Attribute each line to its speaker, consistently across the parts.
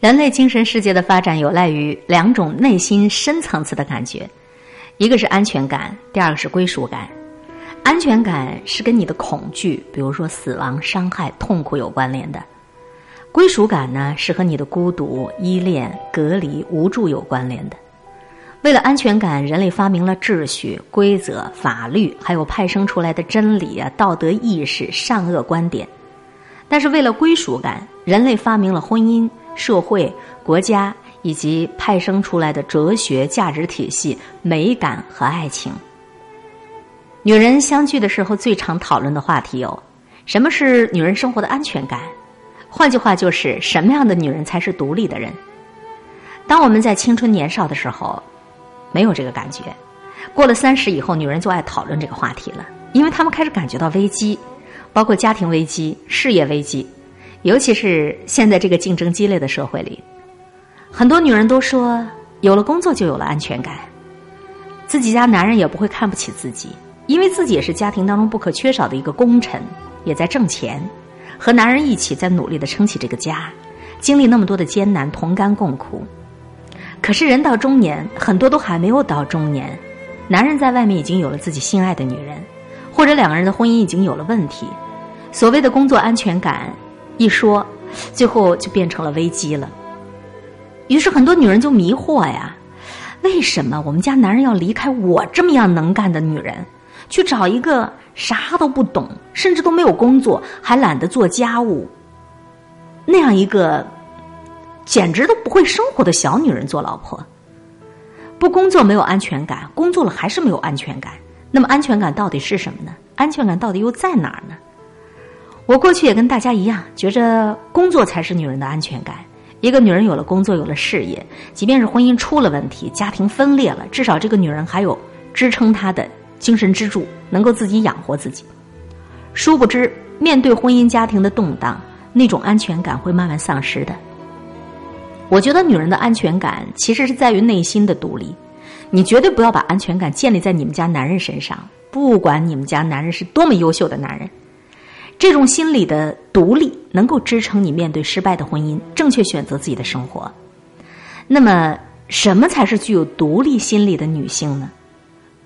Speaker 1: 人类精神世界的发展有赖于两种内心深层次的感觉，一个是安全感，第二个是归属感。安全感是跟你的恐惧，比如说死亡、伤害、痛苦有关联的；归属感呢，是和你的孤独、依恋、隔离、无助有关联的。为了安全感，人类发明了秩序、规则、法律，还有派生出来的真理啊、道德意识、善恶观点。但是为了归属感，人类发明了婚姻、社会、国家以及派生出来的哲学、价值体系、美感和爱情。女人相聚的时候，最常讨论的话题有：什么是女人生活的安全感？换句话就是，什么样的女人才是独立的人？当我们在青春年少的时候。没有这个感觉，过了三十以后，女人就爱讨论这个话题了，因为她们开始感觉到危机，包括家庭危机、事业危机，尤其是现在这个竞争激烈的社会里，很多女人都说，有了工作就有了安全感，自己家男人也不会看不起自己，因为自己也是家庭当中不可缺少的一个功臣，也在挣钱，和男人一起在努力的撑起这个家，经历那么多的艰难，同甘共苦。可是人到中年，很多都还没有到中年，男人在外面已经有了自己心爱的女人，或者两个人的婚姻已经有了问题。所谓的工作安全感一说，最后就变成了危机了。于是很多女人就迷惑呀：为什么我们家男人要离开我这么样能干的女人，去找一个啥都不懂，甚至都没有工作，还懒得做家务那样一个？简直都不会生活的小女人做老婆，不工作没有安全感，工作了还是没有安全感。那么安全感到底是什么呢？安全感到底又在哪儿呢？我过去也跟大家一样，觉着工作才是女人的安全感。一个女人有了工作，有了事业，即便是婚姻出了问题，家庭分裂了，至少这个女人还有支撑她的精神支柱，能够自己养活自己。殊不知，面对婚姻家庭的动荡，那种安全感会慢慢丧失的。我觉得女人的安全感其实是在于内心的独立，你绝对不要把安全感建立在你们家男人身上，不管你们家男人是多么优秀的男人，这种心理的独立能够支撑你面对失败的婚姻，正确选择自己的生活。那么，什么才是具有独立心理的女性呢？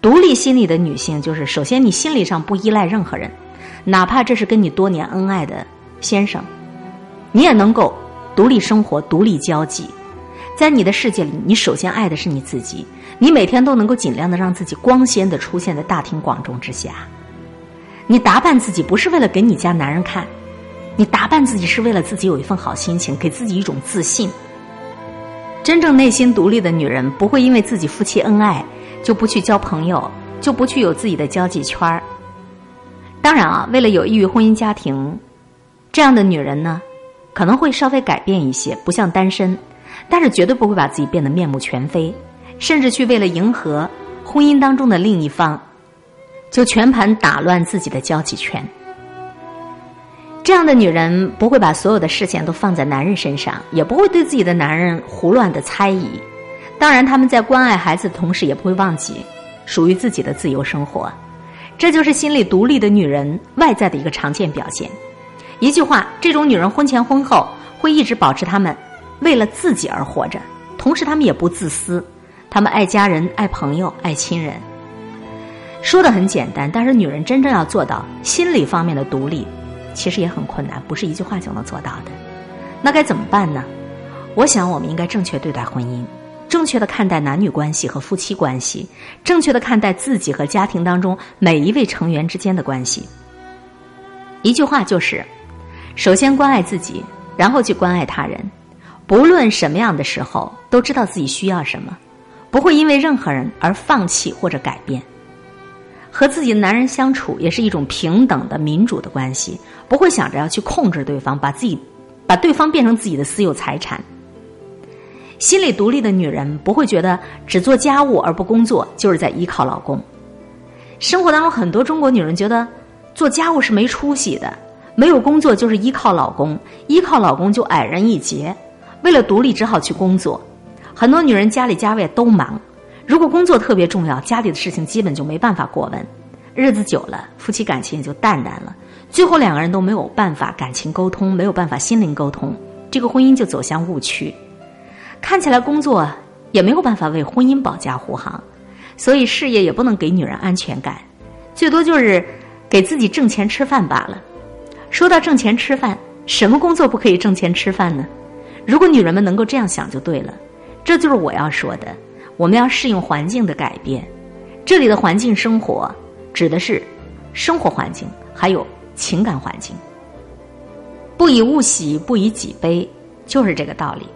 Speaker 1: 独立心理的女性就是，首先你心理上不依赖任何人，哪怕这是跟你多年恩爱的先生，你也能够。独立生活，独立交际，在你的世界里，你首先爱的是你自己。你每天都能够尽量的让自己光鲜的出现在大庭广众之下。你打扮自己不是为了给你家男人看，你打扮自己是为了自己有一份好心情，给自己一种自信。真正内心独立的女人，不会因为自己夫妻恩爱就不去交朋友，就不去有自己的交际圈儿。当然啊，为了有益于婚姻家庭，这样的女人呢？可能会稍微改变一些，不像单身，但是绝对不会把自己变得面目全非，甚至去为了迎合婚姻当中的另一方，就全盘打乱自己的交际圈。这样的女人不会把所有的视线都放在男人身上，也不会对自己的男人胡乱的猜疑。当然，他们在关爱孩子的同时，也不会忘记属于自己的自由生活。这就是心理独立的女人外在的一个常见表现。一句话，这种女人婚前婚后会一直保持她们为了自己而活着，同时她们也不自私，她们爱家人、爱朋友、爱亲人。说的很简单，但是女人真正要做到心理方面的独立，其实也很困难，不是一句话就能做到的。那该怎么办呢？我想，我们应该正确对待婚姻，正确的看待男女关系和夫妻关系，正确的看待自己和家庭当中每一位成员之间的关系。一句话就是。首先关爱自己，然后去关爱他人。不论什么样的时候，都知道自己需要什么，不会因为任何人而放弃或者改变。和自己的男人相处也是一种平等的民主的关系，不会想着要去控制对方，把自己把对方变成自己的私有财产。心理独立的女人不会觉得只做家务而不工作就是在依靠老公。生活当中很多中国女人觉得做家务是没出息的。没有工作就是依靠老公，依靠老公就矮人一截。为了独立，只好去工作。很多女人家里家外都忙，如果工作特别重要，家里的事情基本就没办法过问。日子久了，夫妻感情也就淡淡了。最后两个人都没有办法感情沟通，没有办法心灵沟通，这个婚姻就走向误区。看起来工作也没有办法为婚姻保驾护航，所以事业也不能给女人安全感，最多就是给自己挣钱吃饭罢了。说到挣钱吃饭，什么工作不可以挣钱吃饭呢？如果女人们能够这样想就对了。这就是我要说的，我们要适应环境的改变。这里的环境生活指的是生活环境，还有情感环境。不以物喜，不以己悲，就是这个道理。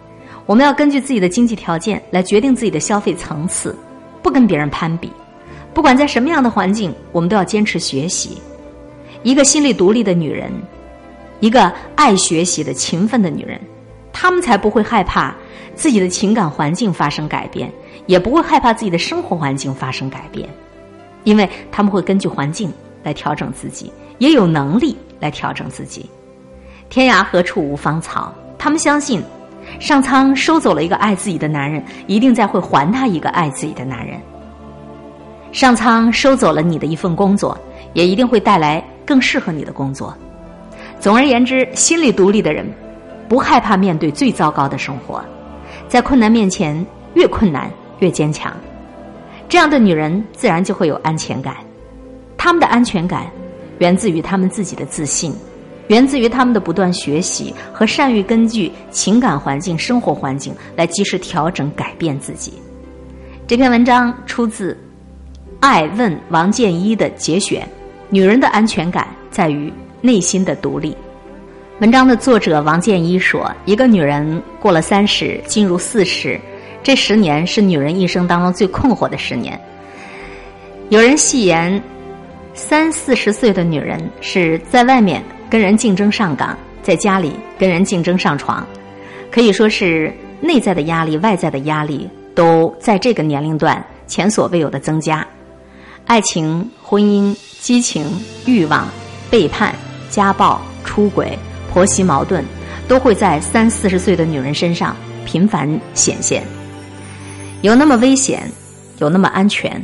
Speaker 1: 我们要根据自己的经济条件来决定自己的消费层次，不跟别人攀比。不管在什么样的环境，我们都要坚持学习。一个心理独立的女人，一个爱学习的勤奋的女人，他们才不会害怕自己的情感环境发生改变，也不会害怕自己的生活环境发生改变，因为他们会根据环境来调整自己，也有能力来调整自己。天涯何处无芳草？他们相信，上苍收走了一个爱自己的男人，一定再会还他一个爱自己的男人。上苍收走了你的一份工作，也一定会带来更适合你的工作。总而言之，心理独立的人，不害怕面对最糟糕的生活，在困难面前，越困难越坚强。这样的女人自然就会有安全感。她们的安全感，源自于她们自己的自信。源自于她们的不断学习和善于根据情感环境、生活环境来及时调整、改变自己。这篇文章出自《爱问》王建一的节选。女人的安全感在于内心的独立。文章的作者王建一说：“一个女人过了三十，进入四十，这十年是女人一生当中最困惑的十年。有人戏言，三四十岁的女人是在外面。”跟人竞争上岗，在家里跟人竞争上床，可以说是内在的压力、外在的压力都在这个年龄段前所未有的增加。爱情、婚姻、激情、欲望、背叛、家暴、出轨、婆媳矛盾，都会在三四十岁的女人身上频繁显现。有那么危险，有那么安全，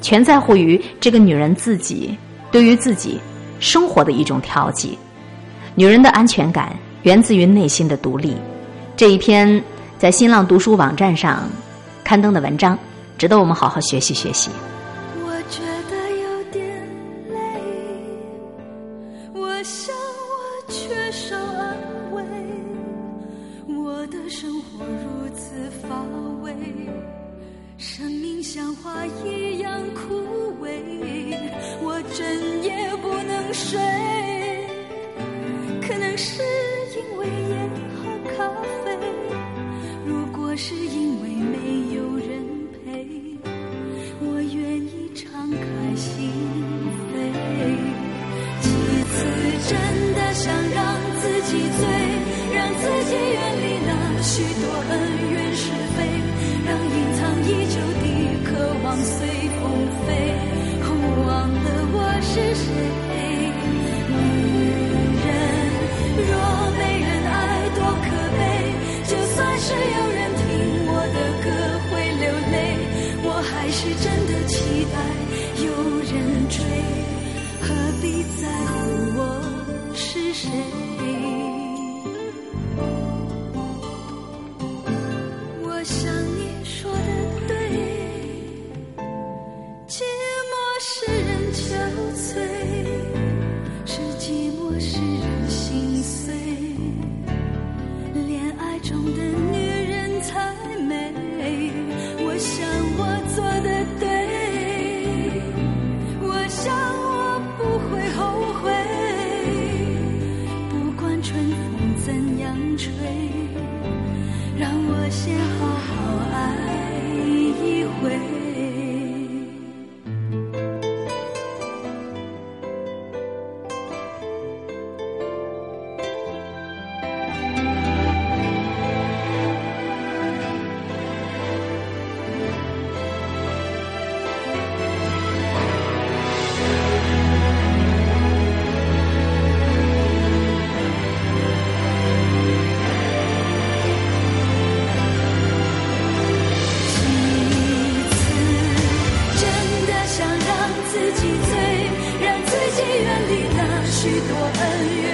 Speaker 1: 全在乎于这个女人自己对于自己。生活的一种调剂，女人的安全感源自于内心的独立。这一篇在新浪读书网站上刊登的文章，值得我们好好学习学习。
Speaker 2: 像花一样枯萎，我整夜不能。睡，可能是你在乎我是谁。我想你说的对寂寞使人憔悴。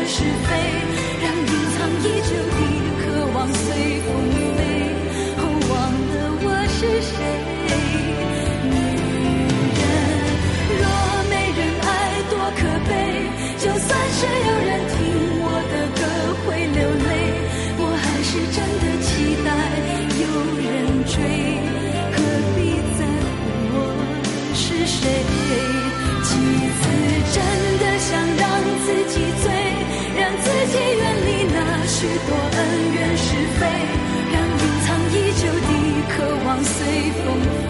Speaker 2: 是非让隐藏已久的渴望随风许多恩怨是非，让隐藏已久的渴望随风。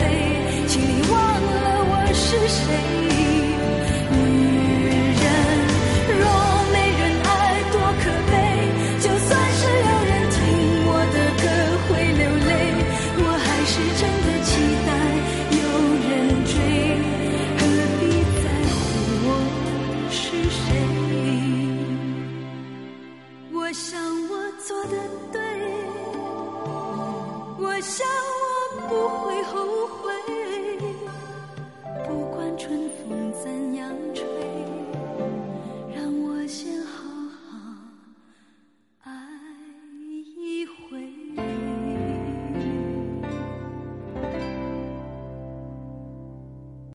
Speaker 2: 不会后